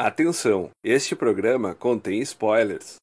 Atenção, este programa contém spoilers.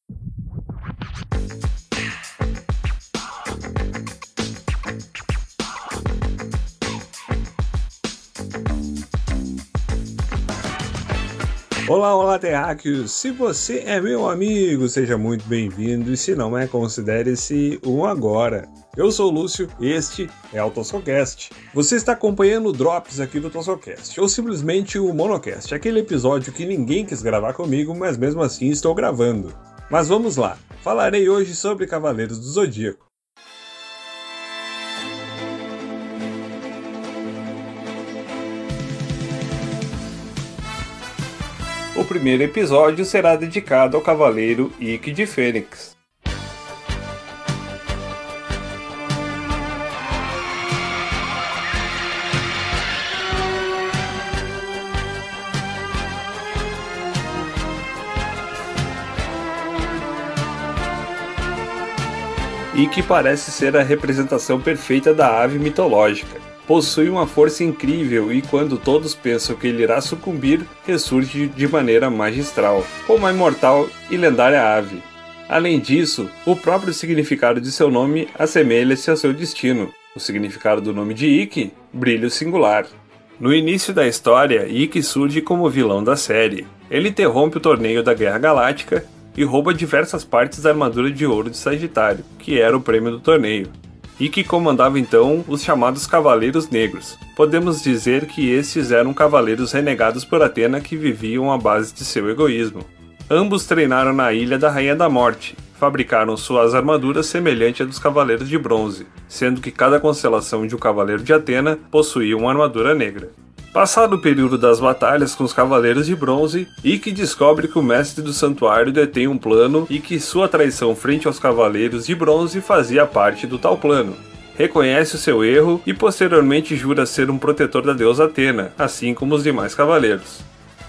Olá, olá, terráqueos! Se você é meu amigo, seja muito bem-vindo e se não é, considere-se um agora. Eu sou o Lúcio, este é o Tossocast. Você está acompanhando o Drops aqui do Tossocast, ou simplesmente o Monocast, aquele episódio que ninguém quis gravar comigo, mas mesmo assim estou gravando. Mas vamos lá, falarei hoje sobre Cavaleiros do Zodíaco. O primeiro episódio será dedicado ao cavaleiro Ikki de Fênix. Ikki parece ser a representação perfeita da ave mitológica possui uma força incrível e quando todos pensam que ele irá sucumbir, ressurge de maneira magistral, como a imortal e lendária ave. Além disso, o próprio significado de seu nome assemelha-se ao seu destino. O significado do nome de Ikki, brilho singular. No início da história, Ikki surge como vilão da série. Ele interrompe o torneio da Guerra Galáctica e rouba diversas partes da armadura de ouro de Sagitário, que era o prêmio do torneio e que comandava então os chamados Cavaleiros Negros. Podemos dizer que estes eram cavaleiros renegados por Atena que viviam à base de seu egoísmo. Ambos treinaram na Ilha da Rainha da Morte, fabricaram suas armaduras semelhantes à dos Cavaleiros de Bronze, sendo que cada constelação de um Cavaleiro de Atena possuía uma armadura negra. Passado o período das batalhas com os Cavaleiros de Bronze, Ikki descobre que o mestre do santuário detém um plano e que sua traição frente aos Cavaleiros de Bronze fazia parte do tal plano. Reconhece o seu erro e posteriormente jura ser um protetor da deusa Atena, assim como os demais cavaleiros.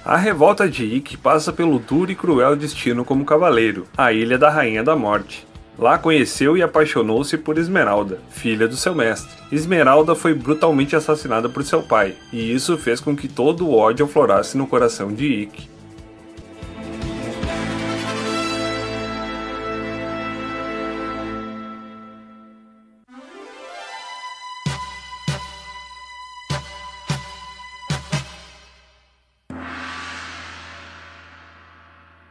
A revolta de Ikki passa pelo duro e cruel destino como cavaleiro, a Ilha da Rainha da Morte. Lá conheceu e apaixonou-se por Esmeralda, filha do seu mestre. Esmeralda foi brutalmente assassinada por seu pai, e isso fez com que todo o ódio aflorasse no coração de Ikki.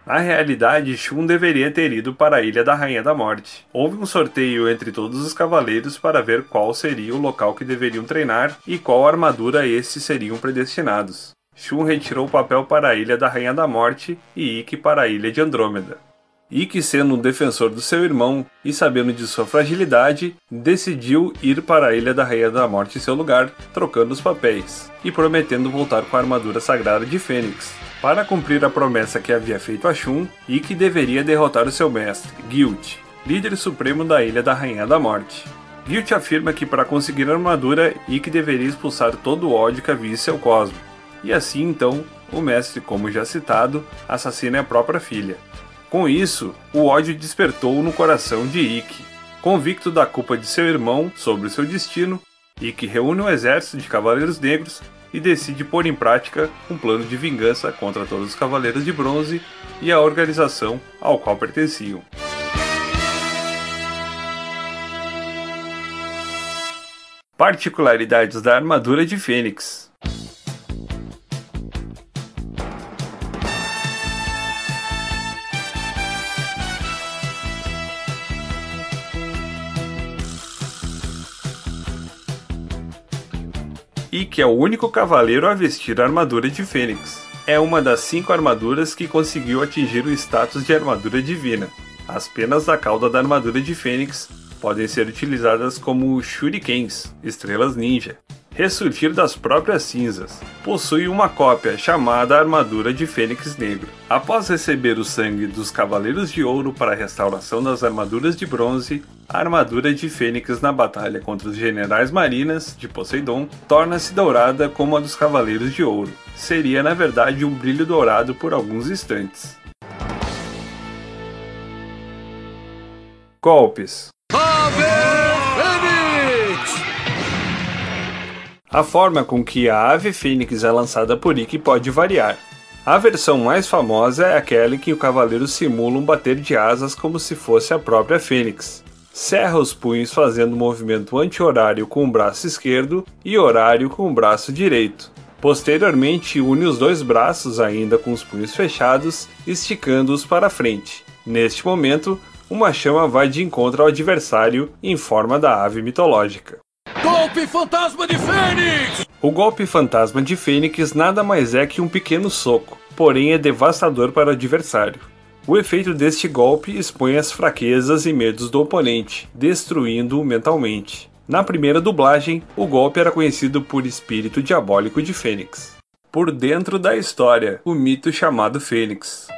Na realidade, Shun deveria ter ido para a Ilha da Rainha da Morte. Houve um sorteio entre todos os cavaleiros para ver qual seria o local que deveriam treinar e qual armadura estes seriam predestinados. Shun retirou o papel para a Ilha da Rainha da Morte e Ikki para a Ilha de Andrômeda. Ikki, sendo um defensor do seu irmão e sabendo de sua fragilidade, decidiu ir para a Ilha da Rainha da Morte em seu lugar, trocando os papéis e prometendo voltar com a armadura sagrada de Fênix, para cumprir a promessa que havia feito a Shun e que deveria derrotar o seu mestre, Guilt, líder supremo da Ilha da Rainha da Morte. Guilt afirma que para conseguir a armadura, Ikki deveria expulsar todo o ódio que havia em seu cosmo. E assim então, o mestre, como já citado, assassina a própria filha. Com isso, o ódio despertou no coração de Ikki. Convicto da culpa de seu irmão sobre seu destino, Ikki reúne um exército de cavaleiros negros e decide pôr em prática um plano de vingança contra todos os Cavaleiros de Bronze e a organização ao qual pertenciam. Particularidades da armadura de Fênix e que é o único cavaleiro a vestir a armadura de Fênix. É uma das cinco armaduras que conseguiu atingir o status de armadura divina. As penas da cauda da armadura de Fênix podem ser utilizadas como shurikens, estrelas ninja, ressurgir das próprias cinzas. Possui uma cópia chamada Armadura de Fênix Negro. Após receber o sangue dos Cavaleiros de Ouro para a restauração das armaduras de bronze, a armadura de Fênix na batalha contra os Generais Marinas de Poseidon torna-se dourada como a dos Cavaleiros de Ouro. Seria na verdade um brilho dourado por alguns instantes. Golpes A forma com que a ave fênix é lançada por Ikki pode variar. A versão mais famosa é aquela em que o cavaleiro simula um bater de asas como se fosse a própria fênix. Cerra os punhos fazendo movimento anti-horário com o braço esquerdo e horário com o braço direito. Posteriormente, une os dois braços ainda com os punhos fechados, esticando-os para frente. Neste momento, uma chama vai de encontro ao adversário em forma da ave mitológica. Golpe Fantasma de Fênix! O golpe Fantasma de Fênix nada mais é que um pequeno soco, porém é devastador para o adversário. O efeito deste golpe expõe as fraquezas e medos do oponente, destruindo-o mentalmente. Na primeira dublagem, o golpe era conhecido por Espírito Diabólico de Fênix. Por dentro da história, o mito chamado Fênix.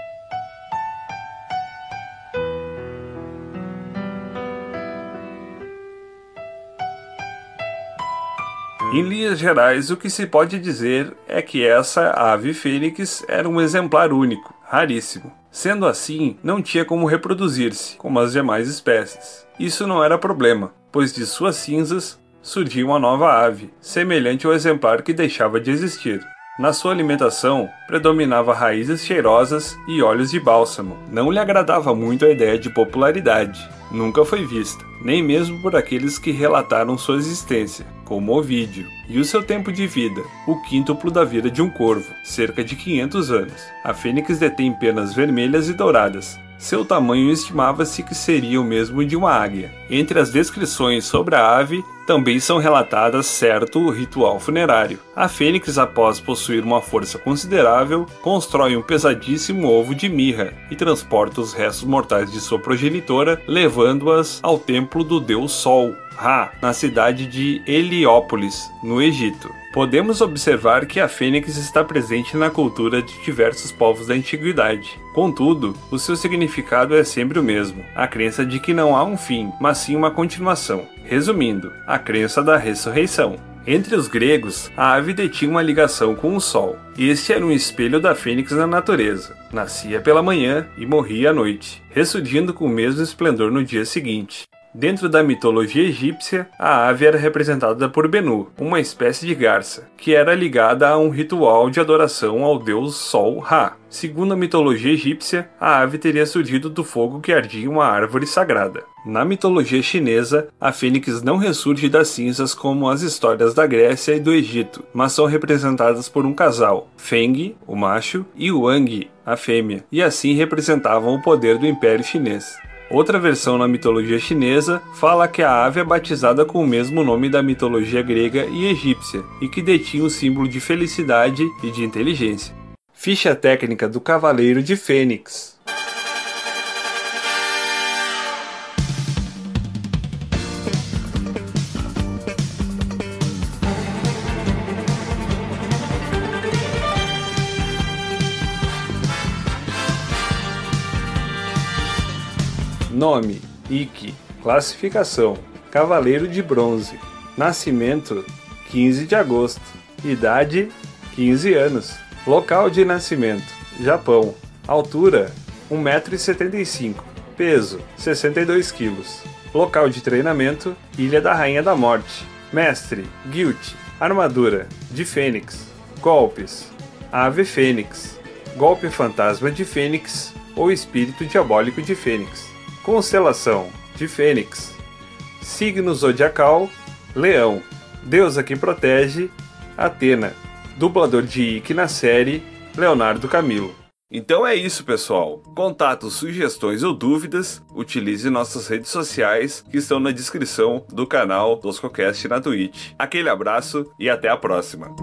Em linhas gerais, o que se pode dizer é que essa ave fênix era um exemplar único, raríssimo. Sendo assim, não tinha como reproduzir-se, como as demais espécies. Isso não era problema, pois de suas cinzas surgia uma nova ave, semelhante ao exemplar que deixava de existir. Na sua alimentação, predominava raízes cheirosas e óleos de bálsamo. Não lhe agradava muito a ideia de popularidade. Nunca foi vista, nem mesmo por aqueles que relataram sua existência, como Ovídio, e o seu tempo de vida, o quíntuplo da vida de um corvo, cerca de 500 anos. A fênix detém penas vermelhas e douradas, seu tamanho estimava-se que seria o mesmo de uma águia. Entre as descrições sobre a ave, também são relatadas certo ritual funerário. A fênix, após possuir uma força considerável, constrói um pesadíssimo ovo de mirra e transporta os restos mortais de sua progenitora, levando-as ao templo do deus Sol, Ra, na cidade de Heliópolis, no Egito. Podemos observar que a fênix está presente na cultura de diversos povos da antiguidade. Contudo, o seu significado é sempre o mesmo: a crença de que não há um fim, mas sim uma continuação. Resumindo, a crença da ressurreição. Entre os gregos, a ave detinha uma ligação com o sol. Este era um espelho da fênix na natureza. Nascia pela manhã e morria à noite, ressurgindo com o mesmo esplendor no dia seguinte. Dentro da mitologia egípcia, a ave era representada por Benu, uma espécie de garça, que era ligada a um ritual de adoração ao deus Sol Ra. Segundo a mitologia egípcia, a ave teria surgido do fogo que ardia uma árvore sagrada. Na mitologia chinesa, a fênix não ressurge das cinzas como as histórias da Grécia e do Egito, mas são representadas por um casal, Feng, o macho, e Wang, a fêmea, e assim representavam o poder do Império Chinês. Outra versão na mitologia chinesa fala que a ave é batizada com o mesmo nome da mitologia grega e egípcia e que detinha o símbolo de felicidade e de inteligência. Ficha técnica do Cavaleiro de Fênix. Nome: Ike. Classificação: Cavaleiro de Bronze. Nascimento: 15 de agosto. Idade: 15 anos. Local de nascimento: Japão. Altura: 1,75m. Peso: 62 kg. Local de treinamento: Ilha da Rainha da Morte. Mestre: Guilt. Armadura: de Fênix. Golpes: Ave Fênix. Golpe Fantasma de Fênix ou Espírito Diabólico de Fênix. Constelação de Fênix. Signo zodiacal: Leão. Deusa que protege: Atena. Dublador de Ike na série: Leonardo Camilo. Então é isso, pessoal. Contatos, sugestões ou dúvidas, utilize nossas redes sociais que estão na descrição do canal Toscocast na Twitch. Aquele abraço e até a próxima.